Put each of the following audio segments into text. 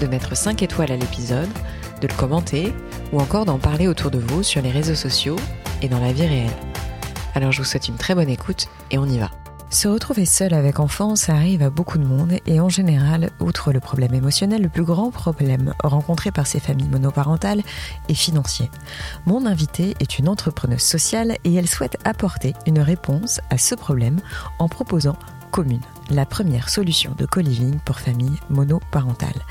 de mettre 5 étoiles à l'épisode, de le commenter ou encore d'en parler autour de vous sur les réseaux sociaux et dans la vie réelle. Alors je vous souhaite une très bonne écoute et on y va. Se retrouver seul avec enfant, ça arrive à beaucoup de monde et en général, outre le problème émotionnel, le plus grand problème rencontré par ces familles monoparentales est financier. Mon invitée est une entrepreneuse sociale et elle souhaite apporter une réponse à ce problème en proposant Commune, la première solution de co-living pour familles monoparentales.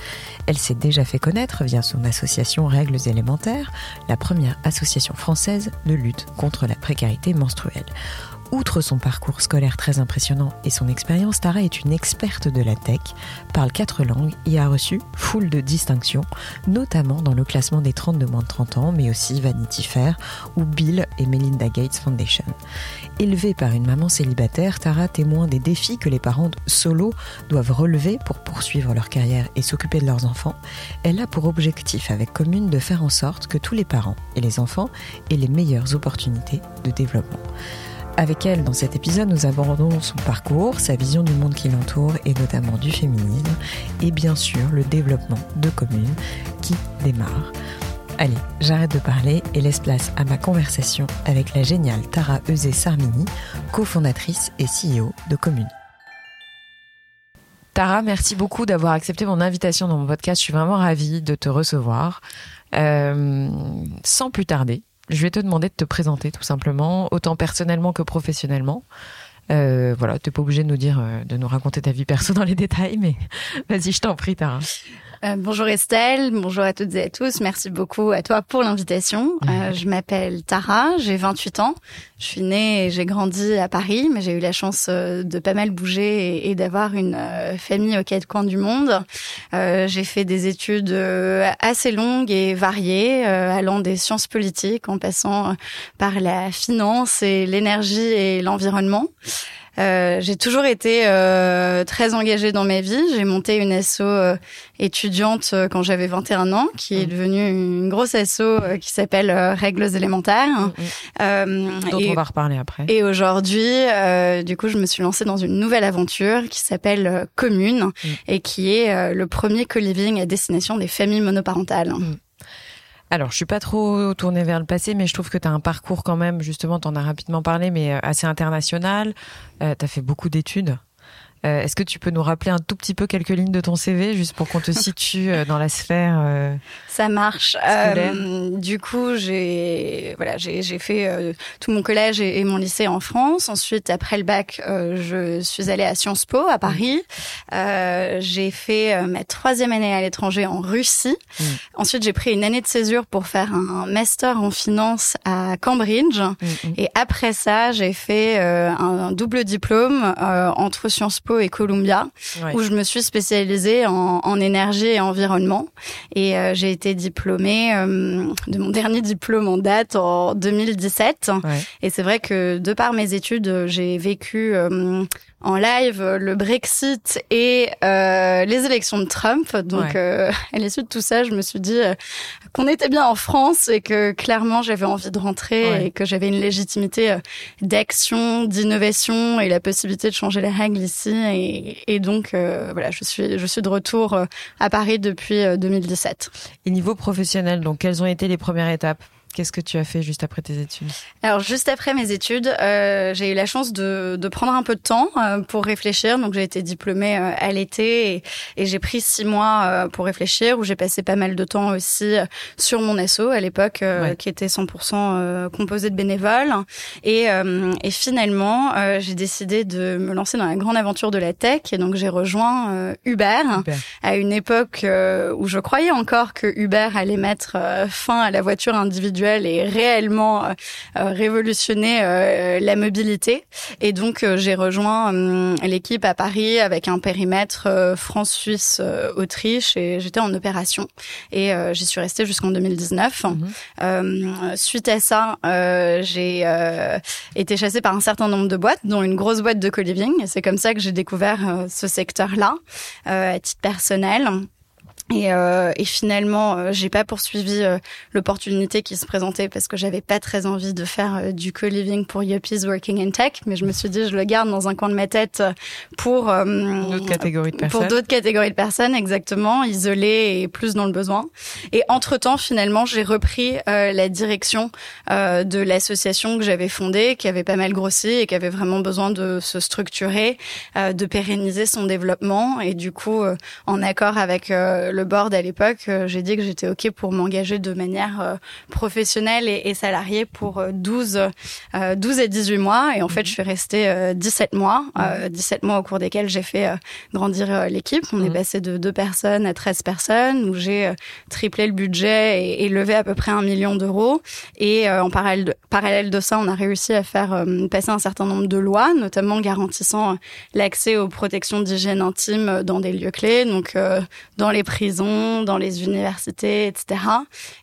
Elle s'est déjà fait connaître via son association Règles élémentaires, la première association française de lutte contre la précarité menstruelle. Outre son parcours scolaire très impressionnant et son expérience, Tara est une experte de la tech, parle quatre langues et a reçu foule de distinctions, notamment dans le classement des 30 de moins de 30 ans, mais aussi Vanity Fair ou Bill et Melinda Gates Foundation. Élevée par une maman célibataire, Tara témoin des défis que les parents solo doivent relever pour poursuivre leur carrière et s'occuper de leurs enfants. Elle a pour objectif avec Commune de faire en sorte que tous les parents et les enfants aient les meilleures opportunités de développement. Avec elle, dans cet épisode, nous abordons son parcours, sa vision du monde qui l'entoure et notamment du féminisme et bien sûr le développement de communes qui démarre. Allez, j'arrête de parler et laisse place à ma conversation avec la géniale Tara Eusé Sarmini, cofondatrice et CEO de Commune. Tara, merci beaucoup d'avoir accepté mon invitation dans mon podcast. Je suis vraiment ravie de te recevoir. Euh, sans plus tarder, je vais te demander de te présenter tout simplement, autant personnellement que professionnellement. Euh, voilà, t'es pas obligé de nous dire, euh, de nous raconter ta vie perso dans les détails, mais vas-y, je t'en prie, Tara. Euh, bonjour Estelle, bonjour à toutes et à tous. Merci beaucoup à toi pour l'invitation. Euh, je m'appelle Tara, j'ai 28 ans. Je suis née et j'ai grandi à Paris, mais j'ai eu la chance euh, de pas mal bouger et, et d'avoir une euh, famille aux quatre coins du monde. j'ai fait des études assez longues et variées, allant des sciences politiques en passant par la finance et l'énergie et l'environnement. Euh, j'ai toujours été euh, très engagée dans ma vie. J'ai monté une asso euh, étudiante euh, quand j'avais 21 ans, qui est mmh. devenue une grosse asso qui s'appelle Règles élémentaires. Mmh. Dont on va reparler après. Et aujourd'hui, du coup, je me suis lancée dans une nouvelle aventure qui s'appelle Commune et qui est le premier co-living à destination des familles monoparentales. Alors, je suis pas trop tournée vers le passé, mais je trouve que tu as un parcours quand même, justement, tu en as rapidement parlé, mais euh, assez international. Euh, tu fait beaucoup d'études. Euh, est-ce que tu peux nous rappeler un tout petit peu quelques lignes de ton CV, juste pour qu'on te situe euh, dans la sphère Ça marche. du coup, j'ai voilà, j'ai fait tout mon collège et, mon lycée en France. Ensuite, après le bac, je suis allée à Sciences Po à Paris. j'ai fait ma troisième année à l'étranger en Russie. Mm. Ensuite, j'ai pris une année de césure pour faire un master en finance à Cambridge. Mm, mm. Et après ça, j'ai fait un double diplôme entre Sciences Po et Columbia, où je me suis spécialisée en, en énergie et environnement. Et euh, j'ai été diplômée euh, de mon dernier diplôme en date en 2017. Et c'est vrai que de par mes études, j'ai vécu euh, en live le Brexit et euh, les élections de Trump. Donc, euh, à l'issue de tout ça, je me suis dit euh, qu'on était bien en France et que clairement j'avais envie de rentrer et que j'avais une légitimité euh, d'action, d'innovation et la possibilité de changer les règles ici. Et, et donc, voilà, je suis je suis de retour à Paris depuis 2017. Et niveau professionnel, donc quelles ont été les premières étapes? Qu'est-ce que tu as fait juste après tes études Alors juste après mes études, euh, j'ai eu la chance de, de, prendre un peu de temps euh, pour réfléchir. Donc j'ai été diplômée euh, à l'été et, et j'ai pris six mois pour réfléchir, où j'ai passé pas mal de temps aussi sur mon asso à l'époque, qui était 100% composé de bénévoles. Et, et finalement, j'ai décidé de me lancer dans la grande aventure de la tech. Et donc j'ai rejoint Uber, Uber, à une époque où je croyais encore que Uber allait mettre fin à la voiture individuelle individuelle et réellement révolutionner la mobilité. Et donc j'ai rejoint l'équipe à Paris avec un périmètre France, Suisse, Autriche et j'étais en opération et j'y suis restée jusqu'en 2019. Mhm. suite à ça, j'ai été chassée par un certain nombre de boîtes, dont une grosse boîte de co-living. C'est comme ça que j'ai découvert ce secteur-là à titre personnel. Et, euh, et, finalement, euh, j'ai pas poursuivi euh, l'opportunité qui se présentait parce que j'avais pas très envie de faire euh, du co-living pour Yuppies Working in Tech, mais je me suis dit je le garde dans un coin de ma tête pour d'autres catégories de personnes. Pour d'autres catégories de personnes, exactement, isolées et plus dans le besoin. Et entre temps, finalement, j'ai repris la direction de l'association que j'avais fondée, qui avait pas mal grossi et qui avait vraiment besoin de se structurer, de pérenniser son développement. Et du coup, en accord avec le board à l'époque, euh, j'ai dit que j'étais OK pour m'engager de manière euh, professionnelle et, salariée pour 12, euh, 12 et 18 mois. Et en fait, je suis restée 17 mois, 17 mois au cours desquels j'ai fait grandir l'équipe. On est passé de 2 personnes à 13 personnes, où j'ai triplé le budget et, et, levé à peu près un million d'euros. Et en parallèle de, parallèle de ça, on a réussi à faire passer un certain nombre de lois, notamment garantissant l'accès aux protections d'hygiène intime dans des lieux clés, donc dans les prisons dans les universités, etc.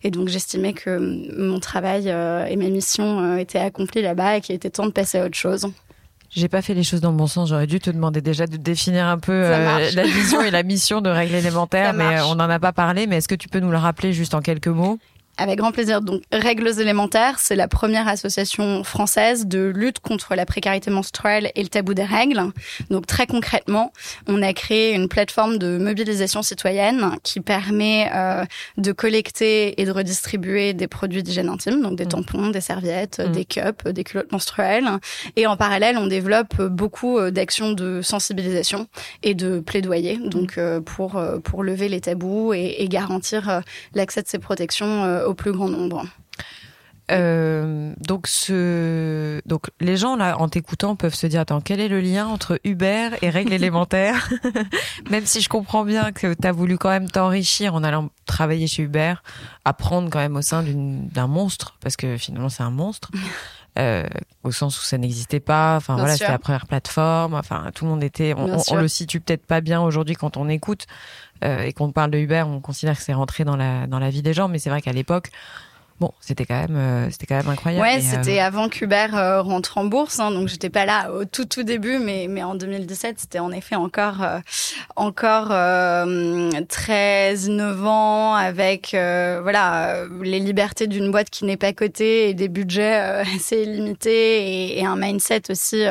Et donc j'estimais que mon travail euh, et mes missions euh, étaient accomplis là-bas et qu'il était temps de passer à autre chose. J'ai pas fait les choses dans le bon sens. J'aurais dû te demander déjà de définir un peu euh, la vision et la mission de règles élémentaires, mais on n'en a pas parlé. Mais est-ce que tu peux nous le rappeler juste en quelques mots? Avec grand plaisir. Donc, Règles élémentaires, c'est la première association française de lutte contre la précarité menstruelle et le tabou des règles. Donc, très concrètement, on a créé une plateforme de mobilisation citoyenne qui permet euh, de collecter et de redistribuer des produits d'hygiène intime, donc des mmh. tampons, des serviettes, mmh. des cups, des culottes menstruelles. Et en parallèle, on développe beaucoup euh, d'actions de sensibilisation et de plaidoyer, donc mmh. euh, pour pour lever les tabous et, et garantir l'accès de ces protections au plus grand nombre. Euh, donc, ce... donc les gens là en t'écoutant peuvent se dire attends quel est le lien entre Uber et règles élémentaires? Même si je comprends bien que tu as voulu quand même t'enrichir en allant travailler chez Uber apprendre quand même au sein d'un monstre parce que finalement c'est un monstre euh, au sens où ça n'existait pas. Enfin voilà c'était la première plateforme. Enfin tout le monde était on, on le situe peut-être pas bien aujourd'hui quand on écoute et qu'on parle de Uber, on considère que c'est rentré dans la dans la vie des gens, mais c'est vrai qu'à l'époque, Bon, c'était quand même, euh, c'était quand même incroyable. Ouais, c'était euh, avant qu'Uber euh, rentre en bourse, hein, donc j'étais pas là au tout tout début, mais mais en 2017, c'était en effet encore encore très innovant avec voilà les libertés d'une boîte qui n'est pas cotée et des budgets assez limités et, et, un mindset aussi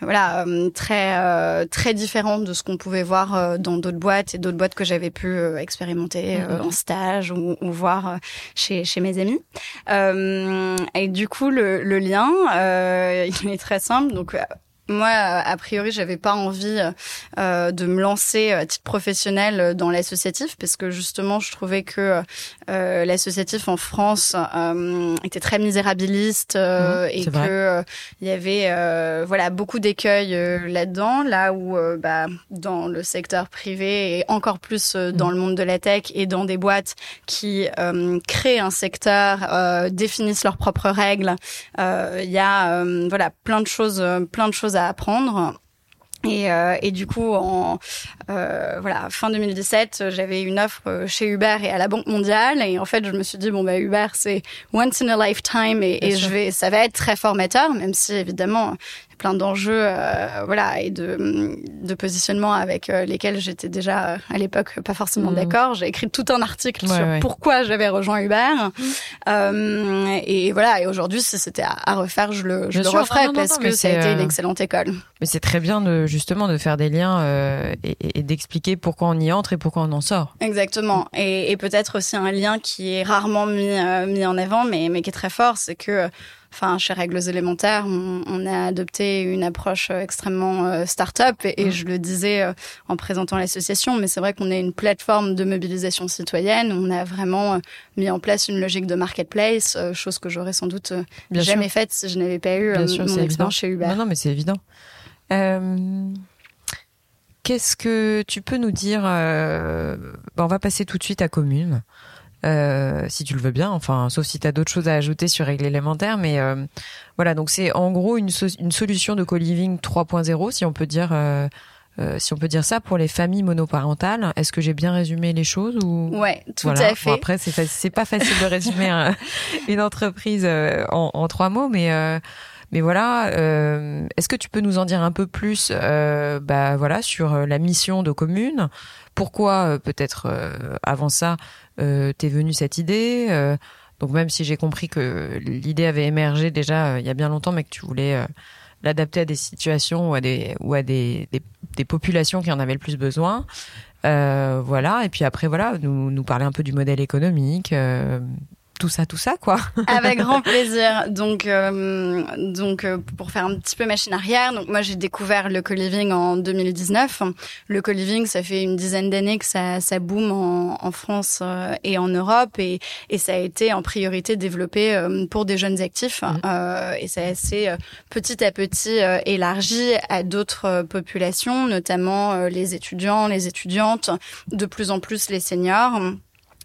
voilà très très différent de ce qu'on pouvait voir dans d'autres boîtes et d'autres boîtes que j'avais pu expérimenter mm-hmm. en stage ou, ou voir chez chez mes amis. Euh, et du coup, le, lien, euh, il est très simple. Donc, moi, a priori, j'avais pas envie euh, de me lancer à titre professionnel dans l'associatif parce que justement, je trouvais que euh, l'associatif en France euh, était très misérabiliste euh, mmh, et que il y avait voilà beaucoup d'écueils là-dedans, là où bah, dans le secteur privé et encore plus dans mmh. le monde de la tech et dans des boîtes qui créent un secteur, définissent leurs propres règles, il y a voilà plein de choses, plein de choses à apprendre. Et, euh, et, du coup, en euh, voilà fin 2017, j'avais une offre chez Uber et à la Banque mondiale. Et en fait, je me suis dit bon bah Uber c'est once in a lifetime et, et je vais ça va être très formateur, même si évidemment plein d'enjeux, euh, voilà, et de, de positionnement avec euh, lesquels j'étais déjà euh, à l'époque pas forcément mmh. d'accord. J'ai écrit tout un article sur pourquoi j'avais rejoint Uber. Mmh. et voilà, et aujourd'hui, si c'était à, refaire, je le, je le referais parce que ça a été une excellente école. Mais c'est très bien de justement de faire des liens et, et d'expliquer pourquoi on y entre et pourquoi on en sort. Exactement. Et, et peut-être aussi un lien qui est rarement mis, mis en avant, mais, mais qui est très fort, c'est que enfin chez Règles élémentaires, on, a adopté une approche euh, extrêmement euh, start-up et, mm. je le disais euh, en présentant l'association, mais c'est vrai qu'on est une plateforme de mobilisation citoyenne. On a vraiment mis en place une logique de marketplace, chose que j'aurais sans doute jamais faite si je n'avais pas eu mon expérience chez Uber. Non, non mais c'est évident. Qu'est-ce que tu peux nous dire On va passer tout de suite à commune. Si tu le veux bien. Enfin, sauf si tu as d'autres choses à ajouter sur règle élémentaire. Mais voilà, donc c'est en gros une, une solution de co-living 3.0, si on peut dire euh, si on peut dire ça, pour les familles monoparentales. Est-ce que j'ai bien résumé les choses ou? Ouais, tout à fait. après, c'est c'est pas facile de résumer une entreprise euh, en, en, trois mots, mais euh, mais voilà. Est-ce que tu peux nous en dire un peu plus, bah voilà, sur la mission de commune Pourquoi peut-être avant ça t'es venue cette idée Donc même si j'ai compris que l'idée avait émergé déjà il y a bien longtemps, mais que tu voulais l'adapter à des situations ou à des ou à des, des, populations qui en avaient le plus besoin. Euh, voilà. Et puis après, voilà, nous, nous parler un peu du modèle économique, euh, tout ça, tout ça, quoi. Avec grand plaisir. Donc, euh, donc euh, pour faire un petit peu machine arrière, donc moi j'ai découvert le co-living en 2019. Le co-living, ça fait une dizaine d'années que ça, ça boom en, en France euh, et en Europe, et, et ça a été en priorité développé pour des jeunes actifs, mmh. et ça s'est petit à petit élargi à d'autres populations, notamment les étudiants, les étudiantes, de plus en plus les seniors.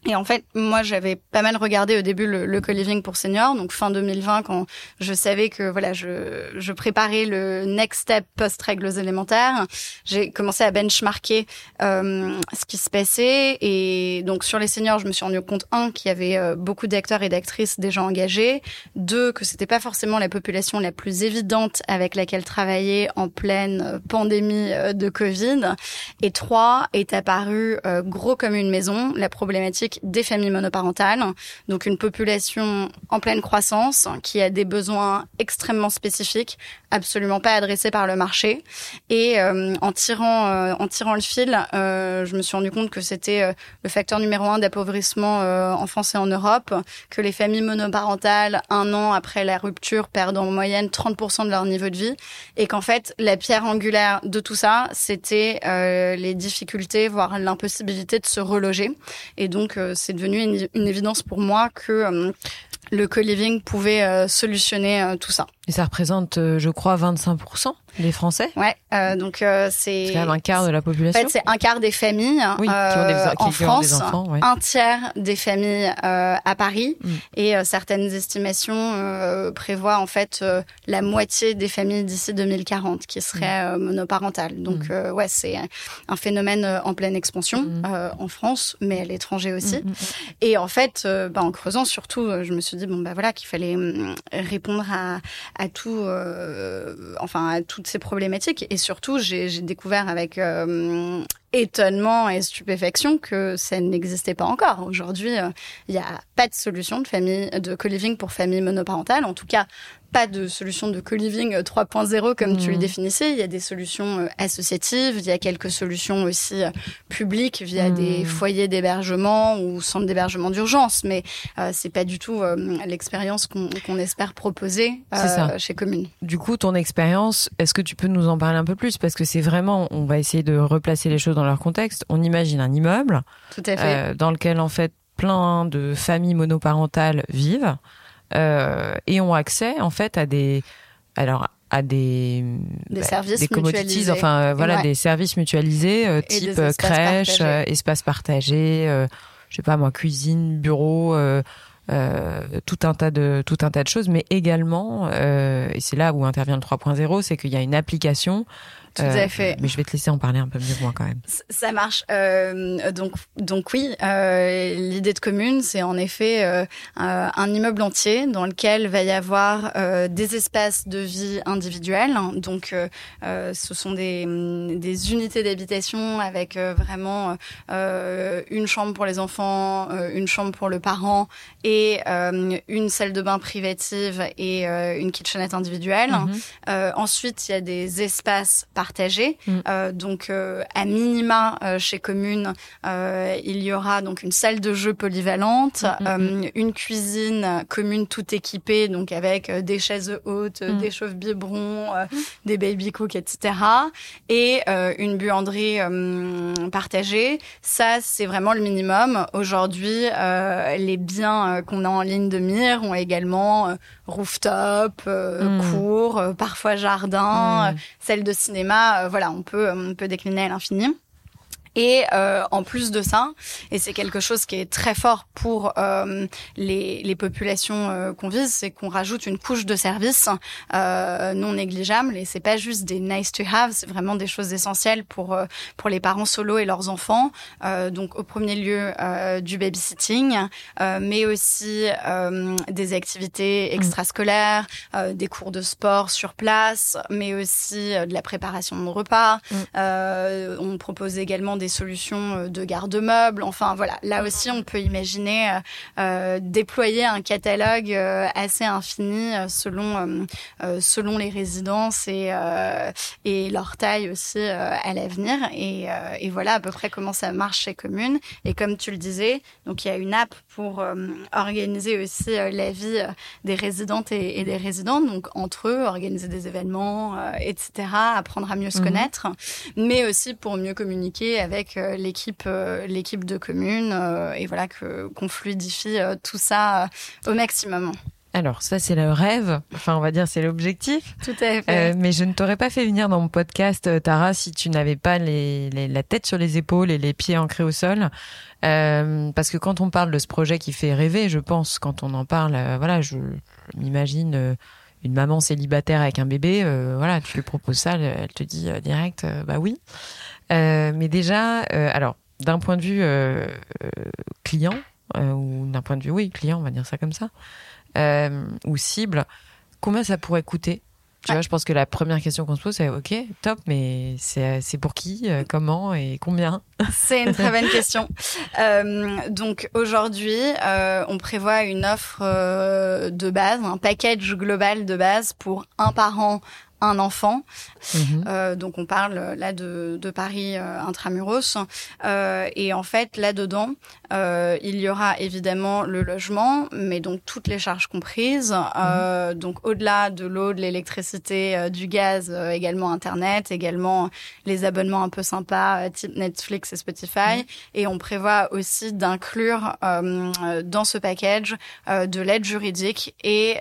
Et en fait, moi, j'avais pas mal regardé au début le, le co-living pour seniors, donc fin 2020, quand je savais que voilà, je, je préparais le next step post règles élémentaires. J'ai commencé à benchmarker euh, ce qui se passait, et donc sur les seniors, je me suis rendu compte un qu'il y avait euh, beaucoup d'acteurs et d'actrices déjà engagés, deux que c'était pas forcément la population la plus évidente avec laquelle travailler en pleine euh, pandémie euh, de Covid, et trois est apparu gros comme une maison. La problématique des familles monoparentales, donc une population en pleine croissance qui a des besoins extrêmement spécifiques, absolument pas adressés par le marché. Et euh, en tirant euh, en tirant le fil, euh, je me suis rendu compte que c'était le facteur numéro un d'appauvrissement en France et en Europe, que les familles monoparentales, un an après la rupture, perdent en moyenne 30% de leur niveau de vie, et qu'en fait la pierre angulaire de tout ça, c'était les difficultés, voire l'impossibilité de se reloger. Et donc c'est devenu une, évidence pour moi que euh, le co-living pouvait euh, solutionner euh, tout ça. Et ça représente, je crois, 25% les Français Ouais, euh, donc euh, c'est. C'est quand même un quart de la population. En fait, c'est un quart des familles oui, euh, en France, enfants, ouais. un tiers des familles euh, à Paris, mm. et euh, certaines estimations euh, prévoient en fait la moitié des familles d'ici 2040 qui seraient mm. monoparentales. Donc mm. ouais, c'est un phénomène en pleine expansion en France, mais à l'étranger aussi. Et en fait, bah, en creusant surtout, je me suis dit bon bah voilà qu'il fallait répondre à, à tout, enfin à toutes ces problématiques. Et surtout, j'ai découvert avec euh, étonnement et stupéfaction que ça n'existait pas encore. Aujourd'hui, il euh, n'y a pas de solution de famille de co-living pour famille monoparentale. En tout cas, pas de solution de co-living 3.0 comme tu le mmh. définissais. Il y a des solutions euh, associatives, il y a quelques solutions aussi euh, publiques via mmh. des foyers d'hébergement ou centres d'hébergement d'urgence, mais euh, c'est pas du tout l'expérience qu'on espère proposer chez Commune. Du coup, ton expérience, est-ce que tu peux nous en parler un peu plus? Parce que c'est vraiment, on va essayer de replacer les choses dans leur contexte. On imagine un immeuble, tout à fait, dans lequel en fait plein de familles monoparentales vivent euh, et ont accès en fait à des alors à des des bah, services des mutualisés. enfin euh, voilà des services mutualisés euh, type crèche, espace partagé, je sais pas moi cuisine, bureau. tout un tas de tout un tas de choses mais également et c'est là où intervient le 3.0 c'est qu'il y a une application tout à euh, fait. Mais je vais te laisser en parler un peu mieux moi quand même. Ça marche. Euh, donc, donc oui, euh, l'idée de commune, c'est en effet un immeuble entier dans lequel va y avoir des espaces de vie individuels. Donc, ce sont des, des unités d'habitation avec vraiment une chambre pour les enfants, une chambre pour le parent et une salle de bain privative et une kitchenette individuelle. Mm-hmm. ensuite, il y a des espaces par Mm. Euh, donc, euh, à minima, euh, chez Commune, il y aura donc une salle de jeu polyvalente, mm, mm, une cuisine commune tout équipée, donc avec des chaises hautes, des chauffe-biberons, des baby cooks, etc. Et une buanderie partagée. Ça, c'est vraiment le minimum. Aujourd'hui, les biens qu'on a en ligne de mire ont également rooftop, cours, parfois jardin, salle de cinéma euh, voilà, on peut, on peut décliner à l'infini. Et euh, en plus de ça, et c'est quelque chose qui est très fort pour euh, les, les, populations euh, qu'on vise, c'est qu'on rajoute une couche de services euh, non négligeable. Et c'est pas juste des nice to have, c'est vraiment des choses essentielles pour euh, pour les parents solo et leurs enfants. donc au premier lieu du babysitting, mais aussi des activités mmh. extrascolaires, des cours de sport sur place, mais aussi de la préparation de repas. Mmh. on propose également des solutions euh, de garde-meubles. Enfin voilà, là aussi on peut imaginer euh, euh, déployer un catalogue assez infini selon selon les résidences et et leur taille aussi à l'avenir. Et, et voilà à peu près comment ça marche chez Commune. Et comme tu le disais, donc il y a une app pour organiser aussi la vie des résidentes et, des résidents, donc entre eux, organiser des événements, etc., apprendre à mieux se mhm. connaître, mais aussi pour mieux communiquer avec avec euh, l'équipe euh, l'équipe de commune euh, et voilà que qu'on fluidifie tout ça au maximum. Alors ça c'est le rêve, enfin on va dire c'est l'objectif. Tout à fait. mais je ne t'aurais pas fait venir dans mon podcast Tara si tu n'avais pas les, la tête sur les épaules et les pieds ancrés au sol. parce que quand on parle de ce projet qui fait rêver, je pense quand on en parle, voilà, je, m'imagine une maman célibataire avec un bébé, voilà, tu lui proposes ça, elle, te dit direct, bah oui. Euh, mais déjà, euh, alors, d'un point de vue euh, client, ou d'un point de vue, oui, client, on va dire ça comme ça, ou cible, combien ça pourrait coûter? Tu vois, je pense que la première question qu'on se pose, c'est OK, top, mais c'est pour qui, comment et combien? C'est une très bonne question. Euh, donc aujourd'hui, euh, on prévoit une offre de base, un package global de base pour un parent un enfant. Mhm. Euh, donc on parle euh, là de, de Paris euh, intramuros. Euh, et en fait, là-dedans, il y aura évidemment le logement, mais donc toutes les charges comprises. Mhm. Donc au-delà de l'eau, de l'électricité, du gaz, également Internet, également les abonnements un peu sympas type Netflix et Spotify. Mhm. Et on prévoit aussi d'inclure dans ce package de l'aide juridique et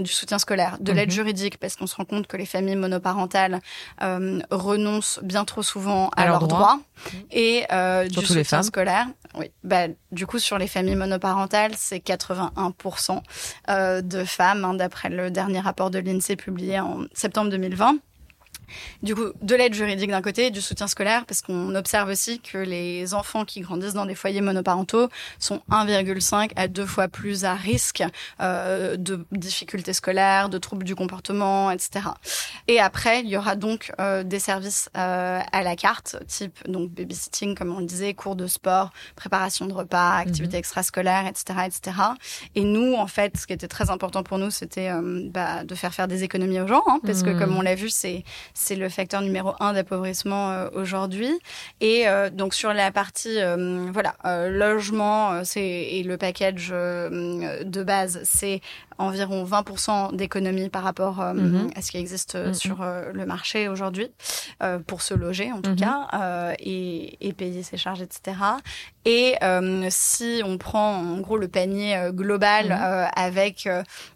du soutien scolaire. De l'aide juridique parce qu'on se rend compte que les familles monoparentales euh, renoncent bien trop souvent à, leurs droits, et euh, du soutien scolaire. Oui, bah, du coup sur les familles monoparentales, c'est 81% euh, de femmes, hein, d'après le dernier rapport de l'INSEE publié en septembre 2020. Du coup, de l'aide juridique d'un côté, du soutien scolaire, parce qu'on observe aussi que les enfants qui grandissent dans des foyers monoparentaux sont 1,5 à deux fois plus à risque euh, de difficultés scolaires, de troubles du comportement, etc. Et après, il y aura donc euh, des services euh, à la carte, type donc babysitting, comme on le disait, cours de sport, préparation de repas, activités mhm. extrascolaires, etc., etc. Et nous, en fait, ce qui était très important pour nous, c'était bah, de faire faire des économies aux gens, hein, parce que mhm. comme on l'a vu, c'est c'est le facteur numéro un d'appauvrissement euh, aujourd'hui. Et euh, donc sur la partie euh, voilà logement, c'est et le package de base, c'est environ 20% d'économie par rapport mhm. à ce qui existe mhm. sur le marché aujourd'hui pour se loger en tout mhm. cas et, et, payer ses charges, etc. Et si on prend en gros le panier global avec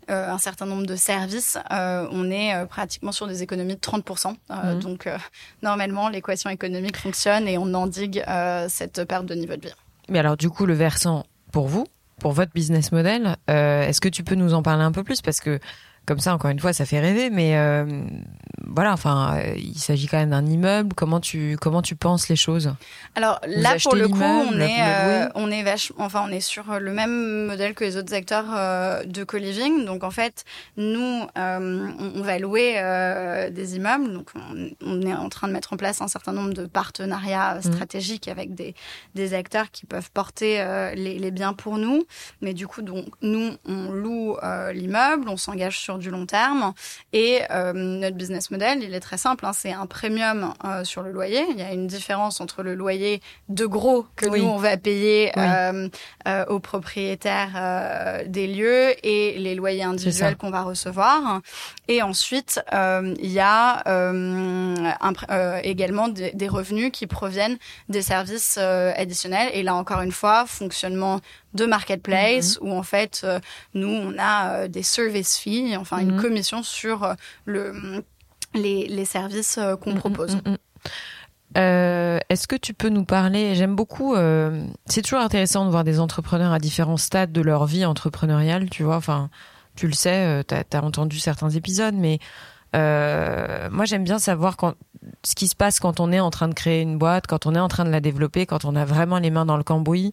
un certain nombre de services, on est pratiquement sur des économies de 30%. Euh, mhm. Donc, euh, normalement, l'équation économique fonctionne et on endigue euh, cette perte de niveau de vie. Mais alors, du coup, le versant pour vous, pour votre business model, est-ce que tu peux nous en parler un peu plus? Parce que comme ça, encore une fois, ça fait rêver, mais euh, voilà, enfin, euh, il s'agit quand même d'un immeuble. Comment tu comment tu penses les choses? Alors là, pour le coup, on est euh, on est enfin, on est sur le même modèle que les autres acteurs de co-living. Donc en fait, nous, on, va louer des immeubles. Donc on, est en train de mettre en place un certain nombre de partenariats mmh. stratégiques avec des des acteurs qui peuvent porter les, les biens pour nous. Mais du coup, donc nous, on loue l'immeuble, on s'engage sur du long terme. Et euh, notre business model, il est très simple. Hein, c'est un premium euh, sur le loyer. Il y a une différence entre le loyer de gros que nous, on va payer euh, aux propriétaires des lieux et les loyers individuels qu'on va recevoir. Et ensuite, il y a également des, des, revenus qui proviennent des services additionnels. Et là, encore une fois, fonctionnement de marketplace mhm. où en fait euh, nous on a euh, des service fees, enfin une mhm. commission sur euh, le les, les services qu'on mhm, propose. Est-ce que tu peux nous parler J'aime beaucoup. c'est toujours intéressant de voir des entrepreneurs à différents stades de leur vie entrepreneuriale. Tu vois, enfin, tu le sais, tu as, entendu certains épisodes, mais moi j'aime bien savoir quand, ce qui se passe quand on est en train de créer une boîte, quand on est en train de la développer, quand on a vraiment les mains dans le cambouis.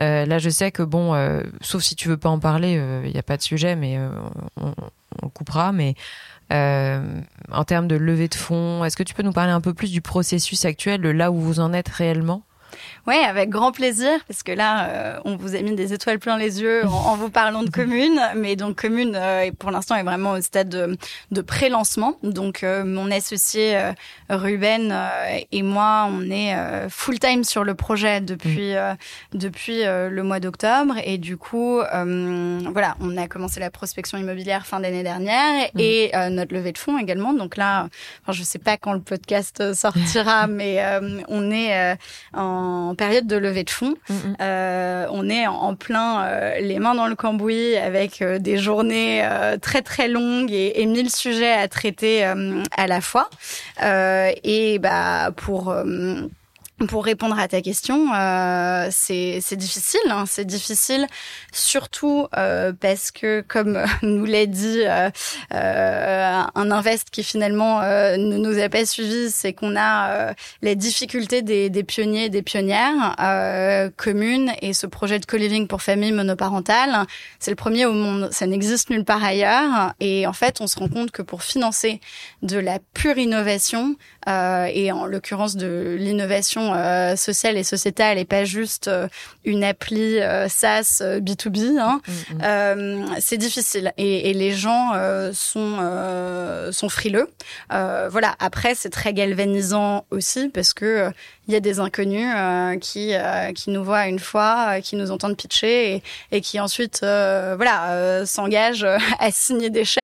Euh, là, je sais que bon, euh, sauf si tu veux pas en parler, il euh, n'y a pas de sujet, mais on, on, coupera. Mais en termes de levée de fonds, est-ce que tu peux nous parler un peu plus du processus actuel, de là où vous en êtes réellement? Oui, avec grand plaisir, parce que là, euh, on vous a mis des étoiles plein les yeux en, vous parlant de commune, mais donc commune, euh, pour l'instant, est vraiment au stade de, de pré-lancement. Donc, euh, mon associé Ruben et moi, on est full time sur le projet depuis mm. depuis le mois d'octobre, et du coup, voilà, on a commencé la prospection immobilière fin d'année dernière mm. et notre levée de fonds également. Donc là, enfin, je sais pas quand le podcast sortira, mais on est en en période de levée de fonds. Mm, mm. Euh, on est en, plein euh, les mains dans le cambouis avec euh, des journées très très longues et, et mille sujets à traiter à la fois. et bah pour pour répondre à ta question, euh, c'est difficile. Hein, c'est difficile, surtout euh, parce que, comme nous l'a dit euh, euh un invest qui finalement euh, ne nous a pas suivis, c'est qu'on a euh, les difficultés des, des pionniers et des pionnières communes. Et ce projet de co-living pour familles monoparentales, c'est le premier au monde. Ça n'existe nulle part ailleurs. Et en fait, on se rend compte que pour financer de la pure innovation, et en l'occurrence de l'innovation euh, sociale et sociétale et pas juste euh, une appli euh, SaaS B2B. Hein. Mm, mm. c'est difficile et, et, les gens sont sont frileux. voilà. Après, c'est très galvanisant aussi parce que il y a des inconnus qui qui nous voient une fois, qui nous entendent pitcher et, et qui ensuite voilà s'engagent à signer des chèques.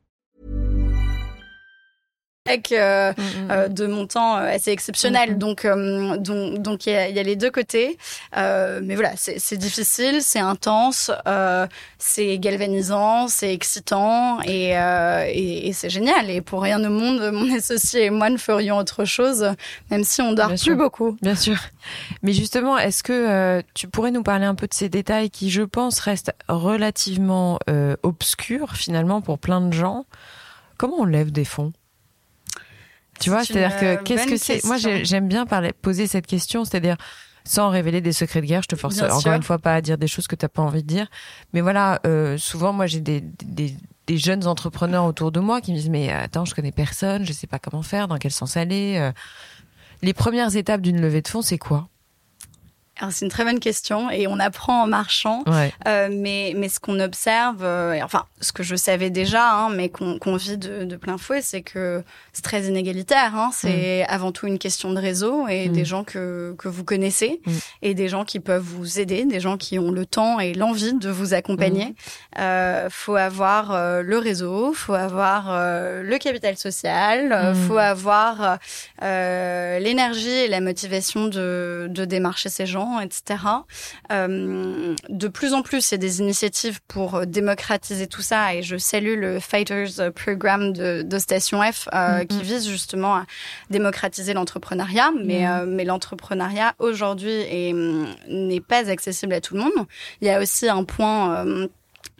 Euh, mm, mm, euh, mm. de montants euh, assez exceptionnel. Donc, donc, donc il y, a, les deux côtés. mais voilà, c'est difficile, c'est intense, c'est galvanisant, c'est excitant et, et, c'est génial. Et pour rien au monde, mon associé et moi ne ferions autre chose, même si on dort plus beaucoup. Bien sûr. Mais justement, est-ce que tu pourrais nous parler un peu de ces détails qui, je pense, restent relativement obscurs finalement pour plein de gens? Comment on lève des fonds? Tu vois, c'est-à-dire que qu'est-ce que c'est? Moi, j'aime bien parler, poser cette question, c'est-à-dire sans révéler des secrets de guerre. Je te force encore une fois pas à dire des choses que tu n'as pas envie de dire. Mais voilà, euh, souvent, moi, j'ai des, des, des, jeunes entrepreneurs autour de moi qui me disent mais attends, je connais personne, je sais pas comment faire, dans quel sens aller. Euh. Les premières étapes d'une levée de fonds, c'est quoi? C'est une très bonne question et on apprend en marchant. Euh, mais, mais ce qu'on observe, euh, enfin ce que je savais déjà, hein, mais qu'on vit de, de, plein fouet, c'est que c'est très inégalitaire. Hein. C'est mm. avant tout une question de réseau et mm. des gens que, que vous connaissez mm. et des gens qui peuvent vous aider, des gens qui ont le temps et l'envie de vous accompagner. Euh, faut avoir euh, le réseau, faut avoir le capital social, faut avoir l'énergie et la motivation de, de démarcher ces gens etc. Euh, de plus en plus, il y a des initiatives pour démocratiser tout ça et je salue le Fighters Program de, de Station F euh, mm-hmm. qui vise justement à démocratiser l'entrepreneuriat, mais, mm-hmm. euh, mais l'entrepreneuriat aujourd'hui n'est pas accessible à tout le monde. Il y a aussi un point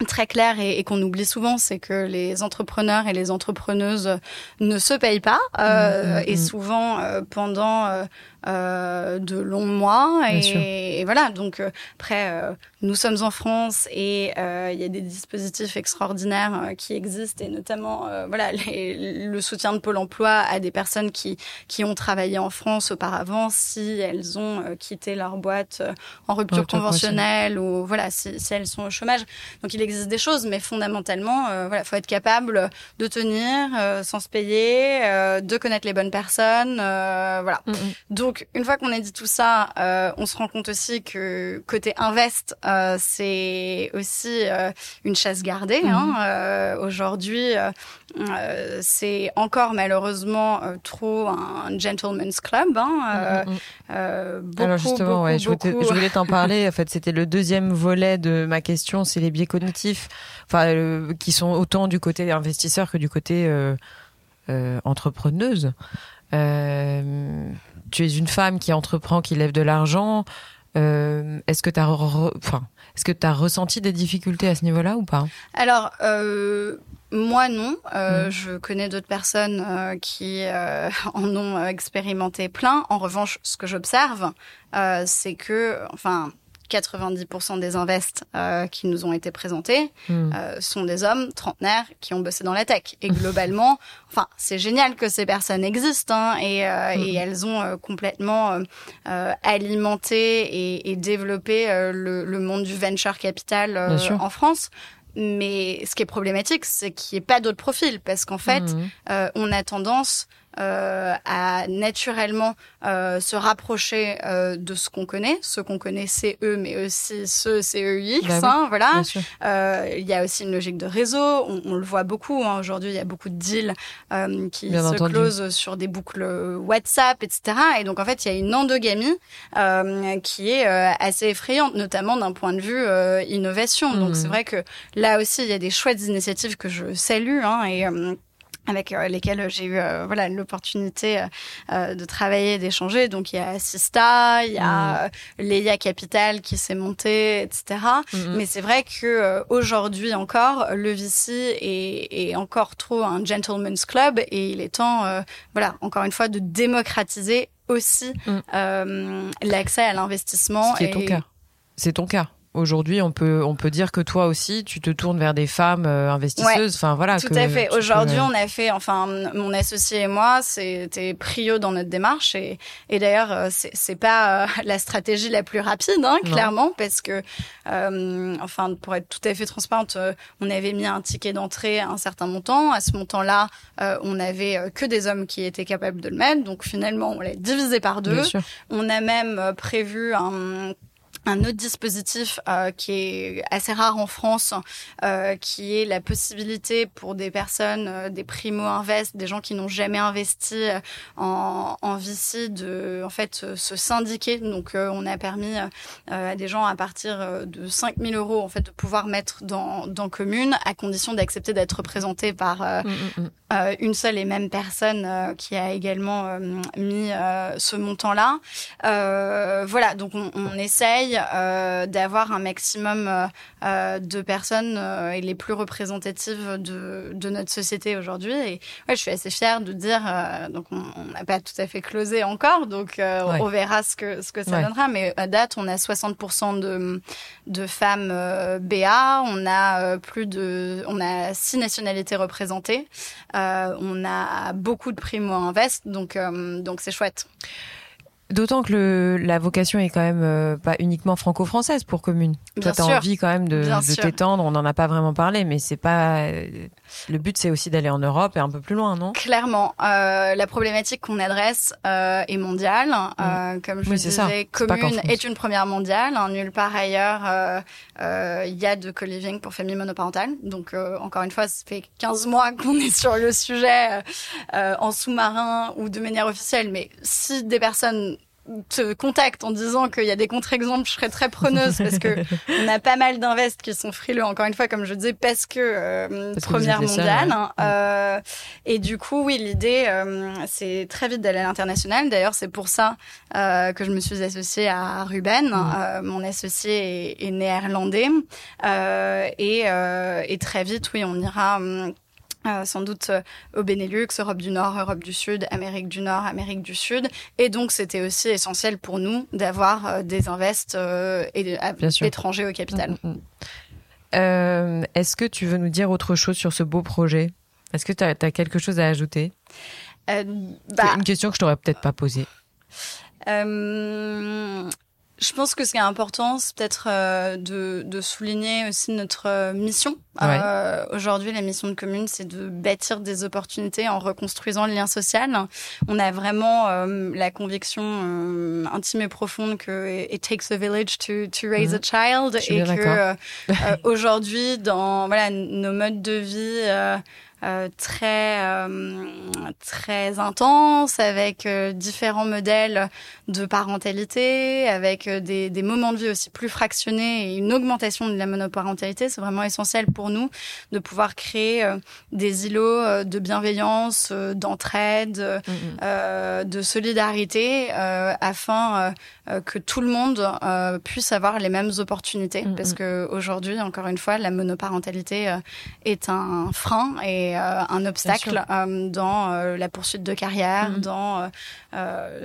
très clair et, qu'on oublie souvent, c'est que les entrepreneurs et les entrepreneuses ne se payent pas euh, mm-hmm. et souvent pendant de longs mois. Et, voilà, donc après, nous sommes en France et il y a des dispositifs extraordinaires qui existent et notamment voilà le soutien de Pôle Emploi à des personnes qui qui ont travaillé en France auparavant si elles ont quitté leur boîte en rupture conventionnelle ou voilà si, si, elles sont au chômage. Donc il existe des choses, mais fondamentalement, voilà, faut être capable de tenir sans se payer, de connaître les bonnes personnes, voilà. Mm, mm. Donc une fois qu'on a dit tout ça, on se rend compte aussi que côté invest, c'est aussi une chasse gardée. Hein. Mm. Aujourd'hui, c'est encore malheureusement trop un gentleman's club. Hein. Alors justement, ouais, je, voulais t'en parler. En fait, c'était le deuxième volet de ma question, c'est les biais cognitifs, enfin, qui sont autant du côté investisseur que du côté euh, euh, entrepreneuse. Euh, tu es une femme qui entreprend, qui lève de l'argent. est-ce que tu as, enfin, est-ce que tu as ressenti des difficultés à ce niveau-là ou pas? Alors, moi, non. Mmh. Je connais d'autres personnes qui en ont expérimenté plein. En revanche, ce que j'observe, c'est que, enfin, 90% des invests euh, qui nous ont été présentés hmm. euh, sont des hommes trentenaires qui ont bossé dans la tech. Et globalement, enfin, c'est génial que ces personnes existent hein, et, euh, hmm. et, elles ont complètement alimenté et, et développé le, le, monde du venture capital en France. Mais ce qui est problématique, c'est qu'il n'y ait pas d'autres profils parce qu'en fait, hmm. on a tendance euh, à naturellement euh, se rapprocher euh, de ce qu'on connaît, ce qu'on connaît c'est eux, mais aussi ce c'est eux bah hein, voilà. Il y a aussi une logique de réseau, on, on le voit beaucoup hein. aujourd'hui. Il y a beaucoup de deals qui se closent sur des boucles WhatsApp, etc. Et donc en fait, il y a une endogamie qui est assez effrayante, notamment d'un point de vue innovation. Donc mmh. c'est vrai que là aussi, il y a des chouettes initiatives que je salue hein, et avec euh, lesquels j'ai eu euh, voilà l'opportunité euh, de travailler d'échanger donc il y a Sista il y a mmh. Leia Capital qui s'est monté etc mmh. mais c'est vrai que aujourd'hui encore le VC est, est, encore trop un gentleman's club et il est temps voilà encore une fois de démocratiser aussi mmh. l'accès à l'investissement c'est ton cas c'est ton cas Aujourd'hui, on peut on peut dire que toi aussi, tu te tournes vers des femmes euh, investisseuses. enfin voilà. Tout à fait. Aujourd'hui, on a fait, enfin, mon associé et moi, c'était prio dans notre démarche et, et d'ailleurs, euh, c'est pas euh, la stratégie la plus rapide, hein, clairement, parce que, euh, enfin, pour être tout à fait transparente, on avait mis un ticket d'entrée à un certain montant. À ce montant-là, on avait que des hommes qui étaient capables de le mettre. Donc finalement, on l'a divisé par deux. On a même prévu un un autre dispositif euh, qui est assez rare en France, euh, qui est la possibilité pour des personnes, euh, des primo-invest, des gens qui n'ont jamais investi euh, en, en VC, de en fait se syndiquer. Donc on a permis à des gens à partir de 5000 euros en fait de pouvoir mettre dans, dans commune, à condition d'accepter d'être représenté par mm, mm, mm. une seule et même personne qui a également mis ce montant-là. voilà, donc on, on essaye euh, d'avoir un maximum euh, euh, de personnes et les plus représentatives de, de notre société aujourd'hui. Et ouais, je suis assez fière de dire, donc on n'a pas tout à fait closé encore, donc on verra ce que ce que ça donnera. Mais à date, on a 60% de de femmes BA, on a plus de, on a six nationalités représentées, on a beaucoup de primo invest, donc donc c'est chouette. D'autant que le, la vocation est quand même euh, pas uniquement franco-française pour commune. Bien Toi, t'as envie quand même de, de t'étendre. On n'en a pas vraiment parlé, mais c'est pas. Le but, c'est aussi d'aller en Europe et un peu plus loin, non? Clairement, euh, la problématique qu'on adresse euh, est mondiale. Mm. comme je oui, disais, commune est, une première mondiale. Hein, nulle part ailleurs, il y a de co-living pour familles monoparentales. Donc, encore une fois, ça fait 15 mois qu'on est sur le sujet en sous-marin ou de manière officielle. Mais si des personnes te contacte en disant qu'il y a des contre-exemples, je serais très preneuse parce que on a pas mal d'investes qui sont frileux, encore une fois, comme je disais, parce que euh, première mondiale. Hein. euh, et du coup, oui, l'idée, euh, c'est très vite d'aller à l'international. D'ailleurs, c'est pour ça que je me suis associée à Ruben. Mm. mon associé est, est néerlandais. Et, et, très vite, oui, on ira euh, sans doute euh, au Benelux, Europe du Nord, Europe du Sud, Amérique du Nord, Amérique du Sud. Et donc, c'était aussi essentiel pour nous d'avoir euh, des invests étrangers au capital. Mm, mm, mm. Est-ce que tu veux nous dire autre chose sur ce beau projet? Est-ce que tu as, quelque chose à ajouter? Bah, C'est une question que je t'aurais peut-être pas posée. Je pense que ce qui est important, c'est peut-être euh, de, de, souligner aussi notre euh, mission. Euh, Aujourd'hui, la mission de commune, c'est de bâtir des opportunités en reconstruisant le lien social. On a vraiment euh, la conviction intime et profonde que it takes a village to, to raise a mhm. child et que aujourd'hui, dans voilà nos modes de vie euh, très euh, très intense avec euh, différents modèles de parentalité, avec des, des, moments de vie aussi plus fractionnés et une augmentation de la monoparentalité. C'est vraiment essentiel pour nous de pouvoir créer des îlots de bienveillance, d'entraide, mm-hmm. de solidarité, afin que tout le monde puisse avoir les mêmes opportunités. Mm-hmm. Parce que aujourd'hui, encore une fois, la monoparentalité est un frein et euh, un obstacle euh, dans euh, la poursuite de carrière, mm-hmm. dans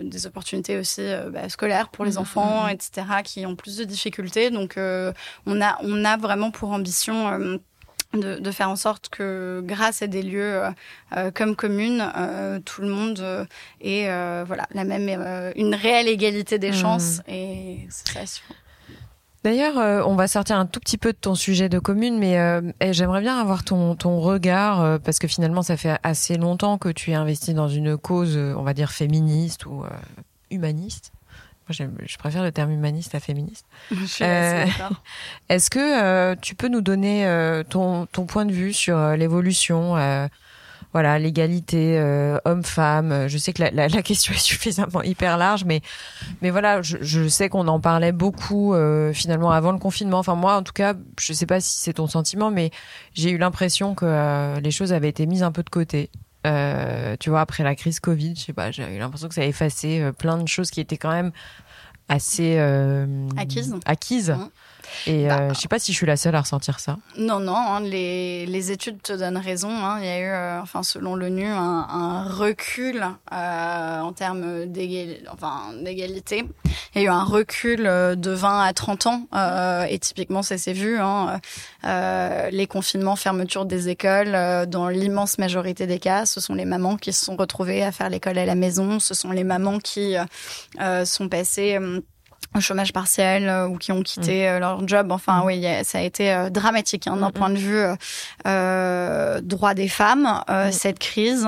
des opportunités aussi bah, scolaires pour les enfants, etc., qui ont plus de difficultés. Donc, on a on a vraiment pour ambition de, de, faire en sorte que grâce à des lieux comme commune, tout le monde ait voilà la même une réelle égalité des chances et c'est ça. D'ailleurs, euh, on va sortir un tout petit peu de ton sujet de commune, mais euh, j'aimerais bien avoir ton, ton regard, euh, parce que finalement, ça fait assez longtemps que tu es investi dans une cause, on va dire, féministe ou humaniste. Moi, je préfère le terme humaniste à féministe. Est-ce que tu peux nous donner ton, ton point de vue sur l'évolution voilà, l'égalité euh, homme-femme? Je sais que la, question est suffisamment hyper large, mais mais voilà, je, sais qu'on en parlait beaucoup euh, finalement avant le confinement. Enfin moi, en tout cas, je sais pas si c'est ton sentiment, mais j'ai eu l'impression que euh, les choses avaient été mises un peu de côté. Tu vois, après la crise Covid, je sais pas, j'ai eu l'impression que ça a effacé plein de choses qui étaient quand même assez acquises. acquises. Mmh. Et bah, euh, je sais pas si je suis la seule à ressentir ça. Non, non, hein, les, les, études te donnent raison. Hein. Il y a eu, euh, enfin, selon l'ONU, un, un, recul euh, en termes d'égalité. Enfin, Il y a eu un recul de 20 à 30 ans. et typiquement, ça s'est vu. Hein, les confinements, fermeture des écoles, dans l'immense majorité des cas, ce sont les mamans qui se sont retrouvées à faire l'école à la maison. Ce sont les mamans qui sont passées au chômage partiel euh, ou qui ont quitté mm. euh, leur job. Enfin, mm. oui, ça a été euh, dramatique hein, d'un mm, point de vue euh, droit des femmes cette crise.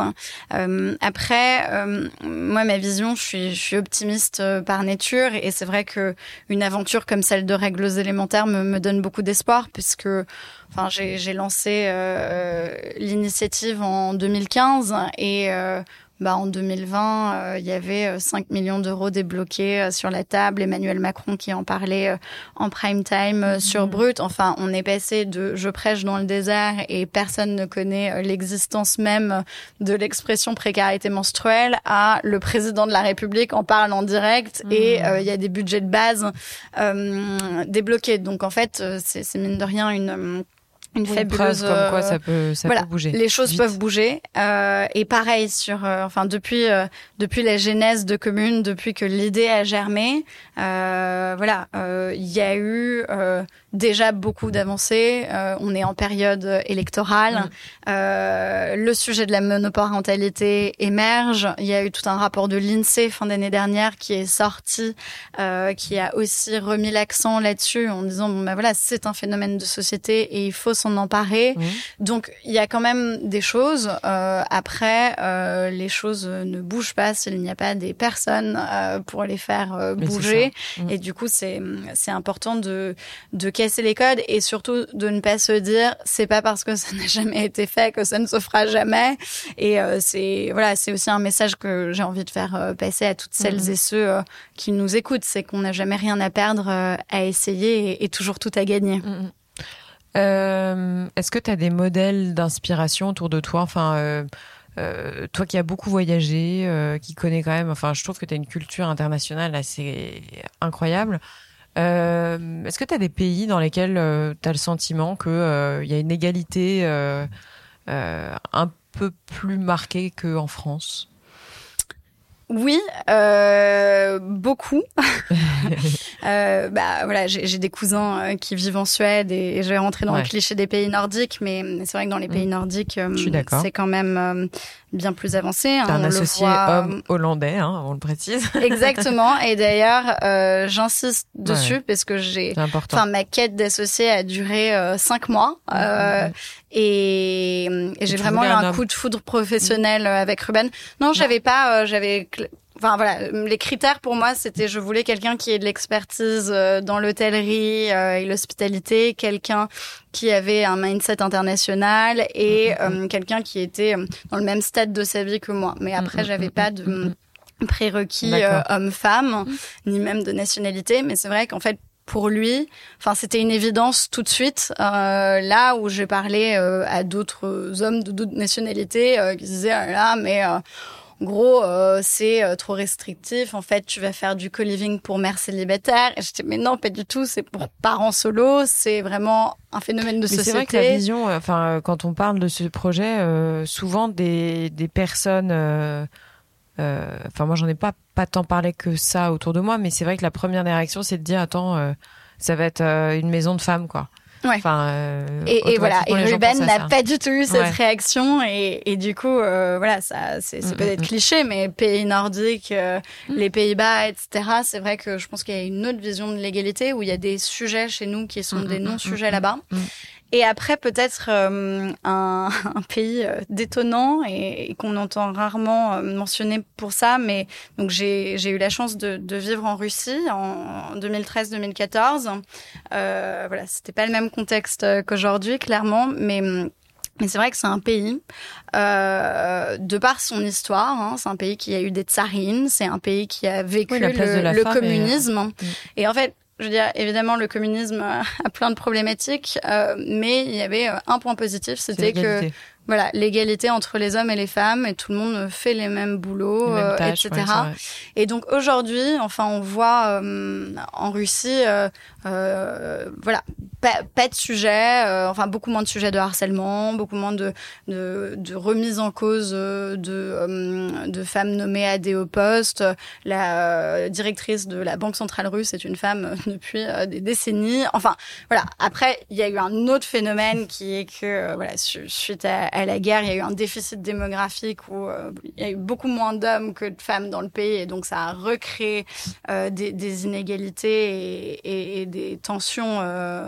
après, moi, ma vision, je suis, je suis optimiste par nature et c'est vrai que une aventure comme celle de règles élémentaires me, me donne beaucoup d'espoir puisque, enfin, j'ai lancé l'initiative en 2015 et bah, en 2020, euh, il y avait 5 euh, millions d'euros débloqués euh, sur la table. Emmanuel Macron qui en parlait en prime time sur mhm. Brut. Enfin, on est passé de je prêche dans le désert et personne ne connaît l'existence même de l'expression précarité menstruelle à le président de la République en parle en direct et mhm. il y a des budgets de base débloqués. Donc en fait, c'est mine de rien une une fabuleuse comme quoi ça peut ça peut bouger. Les choses peuvent bouger. Euh, et pareil sur euh, enfin depuis euh, depuis la genèse de commune, depuis que l'idée a germé, euh, voilà, il y a eu déjà beaucoup d'avancées. on est en période électorale. Mm. le sujet de la monoparentalité émerge. Il y a eu tout un rapport de l'INSEE fin d'année dernière qui est sorti, qui a aussi remis l'accent là-dessus en disant bon ben voilà c'est un phénomène de société et il faut s'en emparer. Mmh. Donc il y a quand même des choses. Euh, après, euh, les choses ne bougent pas s'il n'y a pas des personnes euh, pour les faire euh, bouger. Mmh. Et du coup, c'est c'est important de de casser les codes et surtout de ne pas se dire c'est pas parce que ça n'a jamais été fait que ça ne se fera jamais. Et euh, c'est voilà, c'est aussi un message que j'ai envie de faire euh, passer à toutes celles mmh. et ceux qui nous écoutent, c'est qu'on n'a jamais rien à perdre à essayer et, et toujours tout à gagner. Euh, est-ce que tu as des modèles d'inspiration autour de toi? Enfin, euh, euh, toi qui as beaucoup voyagé, qui connais quand même, enfin, je trouve que tu as une culture internationale assez incroyable. Est-ce que tu as des pays dans lesquels tu as le sentiment qu'il il y a une égalité un peu plus marqué qu'en France? Oui, euh, beaucoup. euh, bah voilà, j'ai des cousins euh, qui vivent en Suède et, je vais rentrer dans le cliché des pays nordiques, mais c'est vrai que dans les pays mm. nordiques, euh, c'est quand même euh, bien plus avancé. Hein, un associé homme hollandais, hein, on le précise. Exactement. Et d'ailleurs, j'insiste dessus parce que j'ai, enfin ma quête d'associé a duré cinq mois mm, et, et j'ai vraiment eu un, coup de foudre professionnel avec Ruben. Non, j'avais pas, j'avais Enfin voilà, les critères pour moi, c'était je voulais quelqu'un qui ait de l'expertise euh, dans l'hôtellerie euh, et l'hospitalité, quelqu'un qui avait un mindset international et mm, mm, mm. Euh, quelqu'un qui était dans le même stade de sa vie que moi. Mais après, j'avais pas de prérequis homme-femme, ni même de nationalité. Mais c'est vrai qu'en fait, pour lui, enfin c'était une évidence tout de suite. Euh, là où j'ai parlé à d'autres hommes de d'autres nationalités qui disaient ah là mais gros, euh, c'est euh, trop restrictif. En fait, tu vas faire du co-living pour mères célibataires. Et j'étais, mais non, pas du tout. C'est pour parents solo. C'est vraiment un phénomène de société. C'est vrai que la vision, euh, enfin, quand on parle de ce projet, souvent des, des personnes, enfin, moi, j'en ai pas pas tant parlé que ça autour de moi, mais c'est vrai que la première réaction, c'est de dire, attends, ça va être une maison de femmes, quoi. Ouais. Enfin, euh, et, et, voilà. Et Ruben n'a pas du tout eu cette réaction et, et, du coup, euh, voilà, ça, c'est mm, peut-être mm, mm. cliché, mais pays nordiques, euh, les Pays-Bas, etc. C'est vrai que je pense qu'il y a une autre vision de l'égalité où il y a des sujets chez nous qui sont des non-sujets là-bas. Et après, peut-être euh, un, un, pays euh, détonnant et, qu'on entend rarement euh, mentionner pour ça, mais donc j'ai eu la chance de, de, vivre en Russie en 2013-2014. Euh, voilà, c'était pas le même contexte qu'aujourd'hui, clairement, mais mais c'est vrai que c'est un pays, euh, de par son histoire, hein, c'est un pays qui a eu des tsarines, c'est un pays qui a vécu le, le communisme. Mm. Et en fait, je veux dire, évidemment, le communisme a plein de problématiques, euh, mais il y avait euh, un point positif, c'était que voilà l'égalité entre les hommes et les femmes et tout le monde fait les mêmes boulots, euh, etc. et donc aujourd'hui, enfin, on voit en Russie, voilà, pas, pas de sujet, euh, enfin beaucoup moins de sujets de harcèlement, beaucoup moins de, de, de remise en cause euh, de, euh, de femmes nommées à des hauts postes. La directrice de la Banque centrale russe est une femme depuis des décennies. Enfin, voilà. Après, il y a eu un autre phénomène qui est que, voilà, suite à, la guerre, il y a eu un déficit démographique où il y a eu beaucoup moins d'hommes que de femmes dans le pays, et donc ça a recréé des, inégalités et des tensions,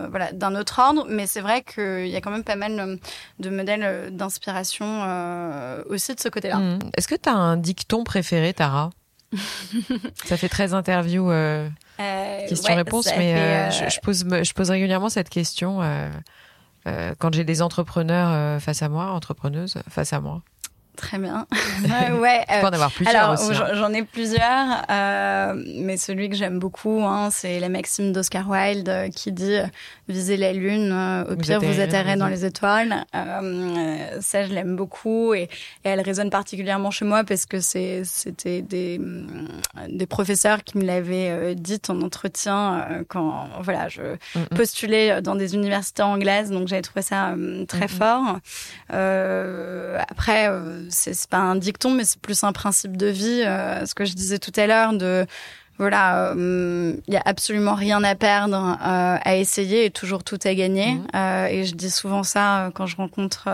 voilà d'un autre ordre, mais c'est vrai qu'il y a quand même pas mal euh, de modèles euh, d'inspiration euh, aussi de ce côté-là. Hmm. Est-ce que tu as un dicton préféré, Tara? Ça fait très interview question-réponse, mais je, pose, je pose régulièrement cette question quand j'ai des entrepreneurs face à moi, entrepreneuses face à moi. Très bien. ouais. Euh, en avoir plusieurs alors, hein. J'en ai plusieurs, euh, mais celui que j'aime beaucoup, hein, c'est la maxime d'Oscar Wilde euh, qui dit euh, visez la lune, au pire vous atterrez dans les étoiles. ça, je l'aime beaucoup et, et, elle résonne particulièrement chez moi parce que c'était des des professeurs qui me l'avaient dit en entretien quand voilà je mm, mm. postulais dans des universités anglaises, donc j'avais trouvé ça très mm, fort. après c'est pas un dicton, mais c'est plus un principe de vie. Euh, ce que je disais tout à l'heure de voilà, il euh, y a absolument rien à perdre euh, à essayer et toujours tout à gagner. Mhm. et je dis souvent ça quand je rencontre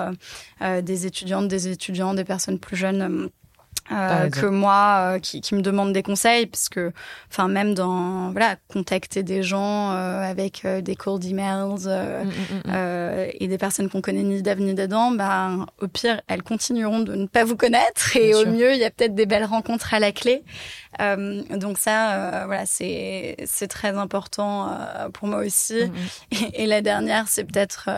des étudiantes, des étudiants, des personnes plus jeunes euh, que moi euh, qui, qui, me demandent des conseils parce que enfin même dans voilà contacter des gens euh, avec euh, des cold emails mm, mm, mm, et des personnes qu'on connaît ni d'ave ni d'Adam ben au pire elles continueront de ne pas vous connaître et au mieux il y a peut-être des belles rencontres à la clé donc ça voilà c'est c'est très important pour moi aussi. Et, et, la dernière c'est peut-être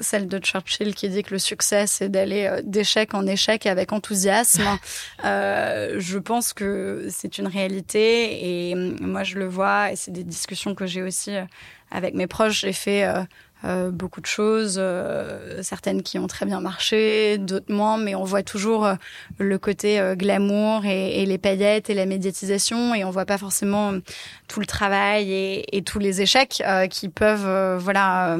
celle de Churchill qui dit que le succès c'est d'aller d'échec en échec avec enthousiasme. Euh, je pense que c'est une réalité et moi je le vois et c'est des discussions que j'ai aussi euh, avec mes proches. J'ai fait euh, beaucoup de choses, certaines qui ont très bien marché, d'autres moins, mais on voit toujours le côté glamour et, les paillettes et la médiatisation, et on voit pas forcément tout le travail et, tous les échecs qui peuvent voilà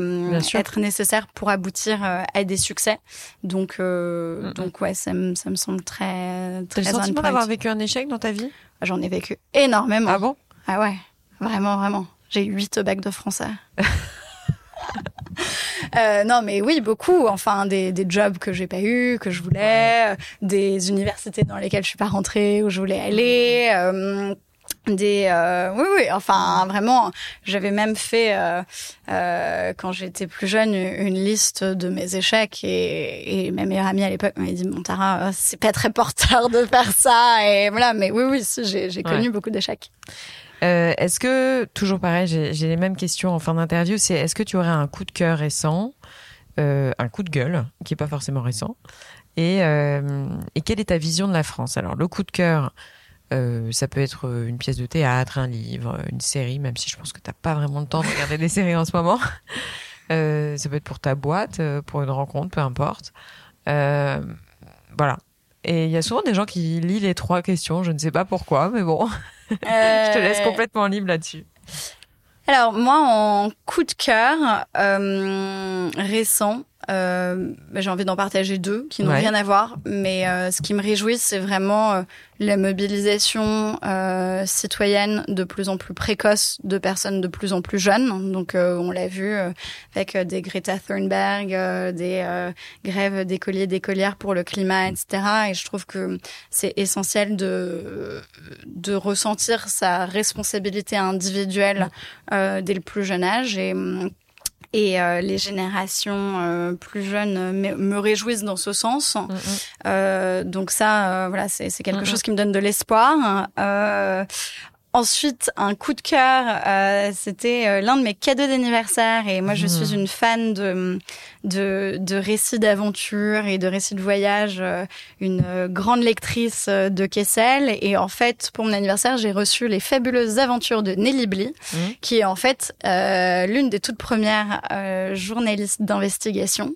être nécessaires pour aboutir à des succès. Donc donc ouais, ça me, ça me semble très très. T'as le sentiment d'avoir vécu un échec dans ta vie? J'en ai vécu énormément. Ah bon? Ah ouais, vraiment, vraiment. J'ai eu huit bacs de français. Euh, non, mais oui, beaucoup. Enfin, des, des jobs que j'ai pas eu, que je voulais, des universités dans lesquelles je suis pas rentrée, où je voulais aller. Euh, des euh, oui oui enfin vraiment j'avais même fait euh, euh, quand j'étais plus jeune une liste de mes échecs et, et ma meilleure amie à l'époque m'a dit bon Tara c'est pas très porteur de faire ça et voilà mais oui oui j'ai j'ai connu beaucoup d'échecs euh, est-ce que toujours pareil j'ai les mêmes questions en fin d'interview c'est est-ce que tu aurais un coup de cœur récent euh, un coup de gueule qui est pas forcément récent et et quelle est ta vision de la France? Alors le coup de cœur euh, ça peut être euh, une pièce de théâtre, un livre, une série, même si je pense que tu n'as pas vraiment le temps de regarder des séries en ce moment. Euh, ça peut être pour ta boîte, pour une rencontre, peu importe. voilà. Et il y a souvent des gens qui lisent les trois questions, je ne sais pas pourquoi, mais bon, je te laisse complètement libre là-dessus. Alors moi, en coup de cœur récent, euh, bah, j'ai envie d'en partager deux qui n'ont rien à voir, mais euh, ce qui me réjouit, c'est vraiment euh, la mobilisation euh, citoyenne de plus en plus précoce de personnes de plus en plus jeunes. Donc, on l'a vu avec des Greta Thunberg, des grèves d'écoliers, d'écolières pour le climat, etc. Et je trouve que c'est essentiel de de ressentir sa responsabilité individuelle dès le plus jeune âge et hum, et euh, les générations euh, plus jeunes me, réjouissent dans ce sens. Mm, mm. Euh, donc ça, voilà, c'est quelque mm, chose qui me donne de l'espoir. Ensuite, un coup de cœur, euh, c'était l'un de mes cadeaux d'anniversaire et moi je suis mmh. une fan de de, de récits d'aventure et de récits de voyage, euh, une grande lectrice de Kessel et en fait pour mon anniversaire j'ai reçu les fabuleuses aventures de Nelly Bly, mmh. qui est en fait l'une des toutes premières journalistes d'investigation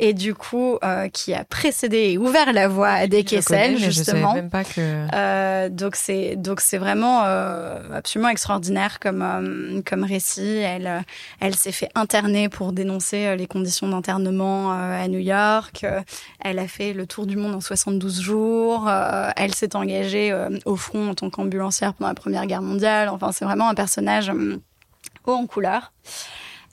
et du coup qui a précédé et ouvert la voie à des Kessel justement. Je même pas que. donc c'est donc c'est vraiment euh, absolument extraordinaire comme euh, comme récit. Elle euh, elle s'est fait interner pour dénoncer les conditions d'internement à New York. Elle a fait le tour du monde en 72 jours. elle s'est engagée au front en tant qu'ambulancière pendant la Première Guerre mondiale. Enfin, c'est vraiment un personnage haut en couleur.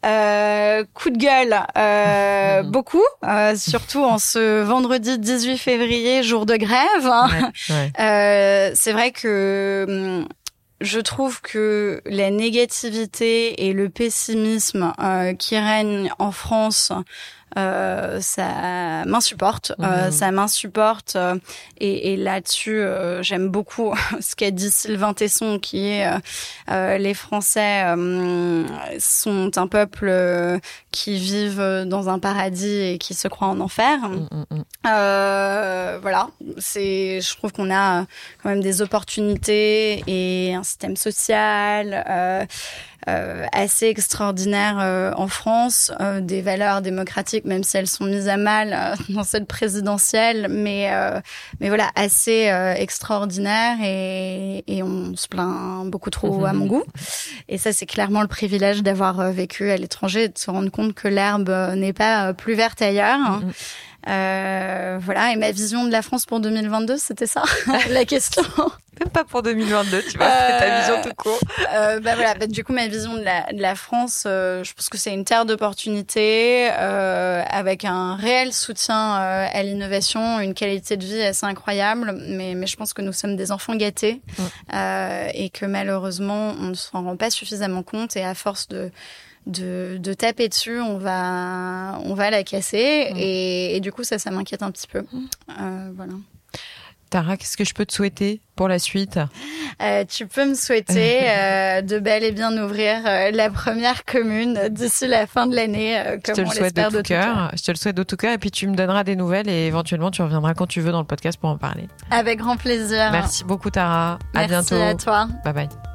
Euh, coup de gueule, euh, beaucoup, euh, surtout en ce vendredi 18 février, jour de grève. Euh, c'est vrai que hum, je trouve que la négativité et le pessimisme euh, qui règnent en France euh, ça m'insupporte, euh, ça m'insupporte. Euh, et, et là-dessus, euh, j'aime beaucoup ce qu'a dit Sylvain Tesson, qui est les Français sont un peuple qui vivent dans un paradis et qui se croient en enfer. Mm, mm, mm. voilà, c'est, je trouve qu'on a quand même des opportunités et un système social. Euh, assez extraordinaire euh, en France, euh, des valeurs démocratiques, même si elles sont mises à mal dans cette présidentielle, mais mais voilà, assez extraordinaire et, et on se plaint beaucoup trop à mon goût. Et ça, c'est clairement le privilège d'avoir vécu à l'étranger et de se rendre compte que l'herbe n'est pas plus verte ailleurs. Mm-hmm. Euh, voilà, et ma vision de la France pour 2022, c'était ça, la question. Même pas pour 2022, tu vois, euh, ta vision tout court. Euh, bah voilà, bah, du coup, ma vision de la, de la France, euh, je pense que c'est une terre d'opportunités, euh, avec un réel soutien à l'innovation, une qualité de vie assez incroyable, mais, mais je pense que nous sommes des enfants gâtés, et que malheureusement, on ne s'en rend pas suffisamment compte, et à force de de, de, taper dessus, on va, on va la casser. Mm. Et, et, du coup, ça, ça m'inquiète un petit peu. Mm. Euh, voilà. Tara, qu'est-ce que je peux te souhaiter pour la suite? Euh, Tu peux me souhaiter euh, de bel et bien ouvrir la première commune d'ici la fin de l'année, comme je te le souhaite de, tout, cœur. Je te le souhaite de tout cœur. Et puis tu me donneras des nouvelles et éventuellement tu reviendras quand tu veux dans le podcast pour en parler. Avec grand plaisir. Merci beaucoup Tara. À bientôt. Merci à toi. Bye bye.